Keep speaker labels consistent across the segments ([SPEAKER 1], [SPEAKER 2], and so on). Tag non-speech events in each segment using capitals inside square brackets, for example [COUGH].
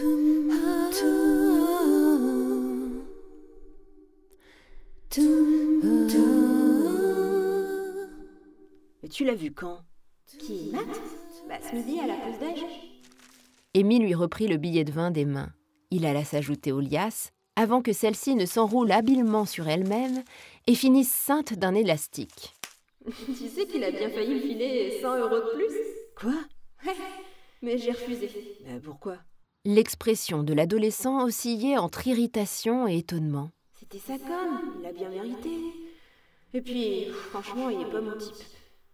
[SPEAKER 1] Mais tu l'as vu quand?
[SPEAKER 2] Qui? Matt? Bah ce midi à la pause déj.
[SPEAKER 3] Amy lui reprit le billet de vin des mains. Il alla s'ajouter aux liasses avant que celle-ci ne s'enroule habilement sur elle-même et finisse ceinte d'un élastique. [LAUGHS]
[SPEAKER 2] tu sais qu'il a bien failli me filer 100 euros de plus
[SPEAKER 1] Quoi?
[SPEAKER 2] Mais j'ai refusé.
[SPEAKER 1] Mais pourquoi?
[SPEAKER 3] L'expression de l'adolescent oscillait entre irritation et étonnement.
[SPEAKER 2] C'était sa com, il l'a bien mérité. Et puis, franchement, il est pas mon type.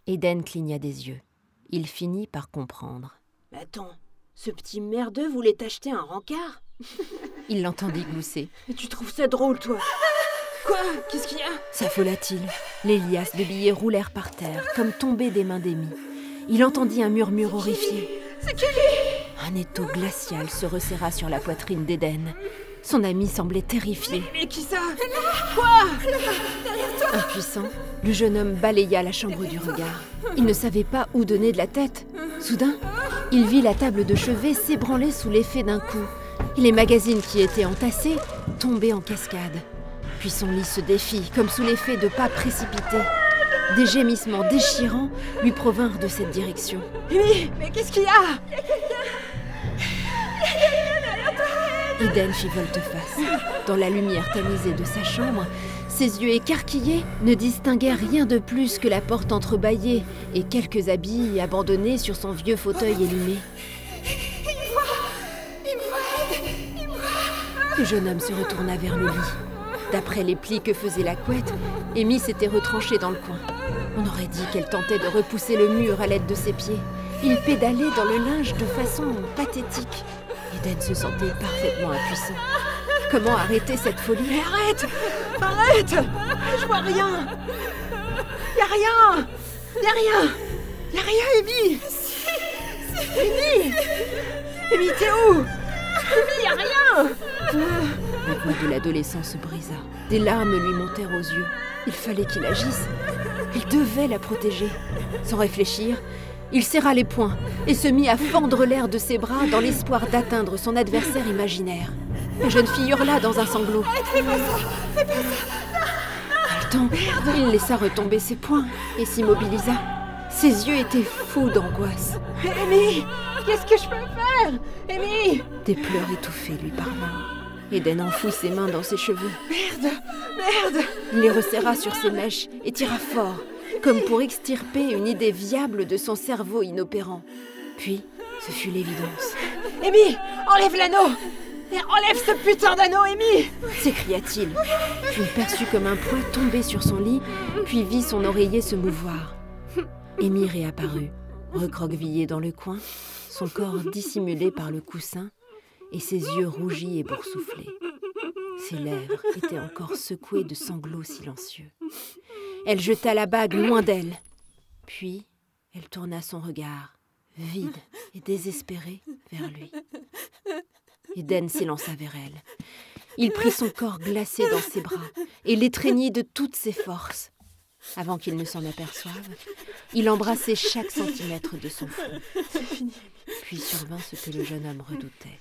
[SPEAKER 3] Eden cligna des yeux. Il finit par comprendre.
[SPEAKER 1] Attends, ce petit merdeux voulait t'acheter un rencard? [LAUGHS]
[SPEAKER 3] Il l'entendit glousser.
[SPEAKER 1] Mais tu trouves ça drôle, toi? Quoi? Qu'est-ce qu'il y a?
[SPEAKER 3] S'affola-t-il. Les liasses de billets roulèrent par terre, comme tombées des mains d'Amy. Il entendit un murmure horrifié.
[SPEAKER 1] C'est qui
[SPEAKER 3] Un étau glacial se resserra sur la poitrine d'Eden. Son ami semblait terrifié.
[SPEAKER 1] Mais qui ça Quoi
[SPEAKER 3] Impuissant, le jeune homme balaya la chambre du regard. Il ne savait pas où donner de la tête. Soudain, il vit la table de chevet s'ébranler sous l'effet d'un coup, et les magazines qui étaient entassés tomber en cascade. Puis son lit se défit, comme sous l'effet de pas précipités. Des gémissements déchirants lui provinrent de cette direction.
[SPEAKER 1] Amy Mais qu'est-ce qu'il y a?
[SPEAKER 3] Eden fit volte-face. Dans la lumière tamisée de sa chambre, ses yeux écarquillés ne distinguèrent rien de plus que la porte entrebâillée et quelques habits abandonnés sur son vieux fauteuil élumé. Le jeune homme se retourna vers le lit. D'après les plis que faisait la couette, Amy s'était retranchée dans le coin. On aurait dit qu'elle tentait de repousser le mur à l'aide de ses pieds. Il pédalait dans le linge de façon pathétique. Eden se sentait parfaitement impuissant. Comment arrêter cette folie?
[SPEAKER 1] Arrête Arrête Je vois rien Y a rien Y a rien Y a rien, Amy Amy Amy, t'es où? Amy, y a rien
[SPEAKER 3] La voix de l'adolescent se brisa. Des larmes lui montèrent aux yeux. Il fallait qu'il agisse. Il devait la protéger. Sans réfléchir, il serra les poings et se mit à fendre l'air de ses bras dans l'espoir d'atteindre son adversaire imaginaire. La jeune fille hurla dans un sanglot. Haletant, il laissa retomber ses poings et s'immobilisa. Ses yeux étaient fous d'angoisse.
[SPEAKER 1] Amy Qu'est-ce que je peux faire? Amy
[SPEAKER 3] Des pleurs étouffés lui parvinrent. Eden enfouit ses mains dans ses cheveux.
[SPEAKER 1] Merde Merde
[SPEAKER 3] Il les resserra sur ses mèches et tira fort, comme pour extirper une idée viable de son cerveau inopérant. Puis, ce fut l'évidence.
[SPEAKER 1] Amy Enlève l'anneau Et enlève ce putain d'anneau, Amy
[SPEAKER 3] s'écria-t-il. Puis il perçut comme un poids tomber sur son lit, puis vit son oreiller se mouvoir. Amy réapparut, recroquevillé dans le coin, son corps dissimulé par le coussin et ses yeux rougis et boursouflés. Ses lèvres étaient encore secouées de sanglots silencieux. Elle jeta la bague loin d'elle. Puis, elle tourna son regard, vide et désespéré, vers lui. Eden s'élança vers elle. Il prit son corps glacé dans ses bras et l'étreignit de toutes ses forces. Avant qu'il ne s'en aperçoive, il embrassait chaque centimètre de son front. Puis survint ce que le jeune homme redoutait.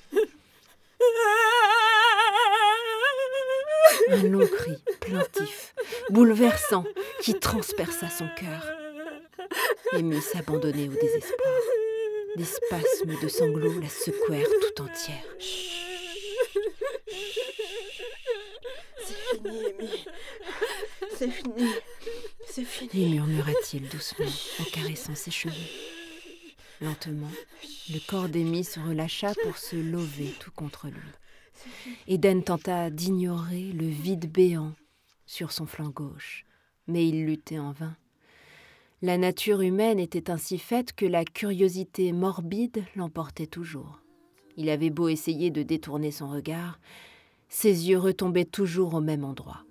[SPEAKER 3] Un long cri, plaintif, bouleversant, qui transperça son cœur. Amy s'abandonnait au désespoir. Des spasmes de sanglots la secouèrent tout entière.
[SPEAKER 1] C'est fini, Amy. C'est fini. C'est fini.
[SPEAKER 3] murmura-t-il doucement en caressant ses cheveux. Lentement, le corps d'Amy se relâcha pour se lever tout contre lui. Eden tenta d'ignorer le vide béant sur son flanc gauche, mais il luttait en vain. La nature humaine était ainsi faite que la curiosité morbide l'emportait toujours. Il avait beau essayer de détourner son regard, ses yeux retombaient toujours au même endroit.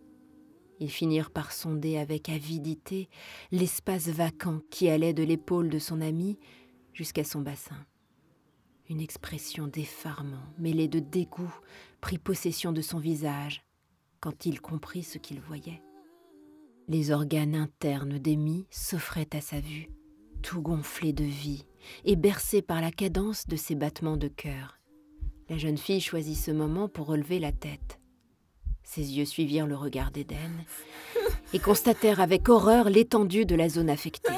[SPEAKER 3] Ils finirent par sonder avec avidité l'espace vacant qui allait de l'épaule de son ami jusqu'à son bassin. Une expression d'effarement, mêlée de dégoût, prit possession de son visage quand il comprit ce qu'il voyait. Les organes internes d'Amy s'offraient à sa vue, tout gonflés de vie et bercés par la cadence de ses battements de cœur. La jeune fille choisit ce moment pour relever la tête. Ses yeux suivirent le regard d'Eden et constatèrent avec horreur l'étendue de la zone affectée.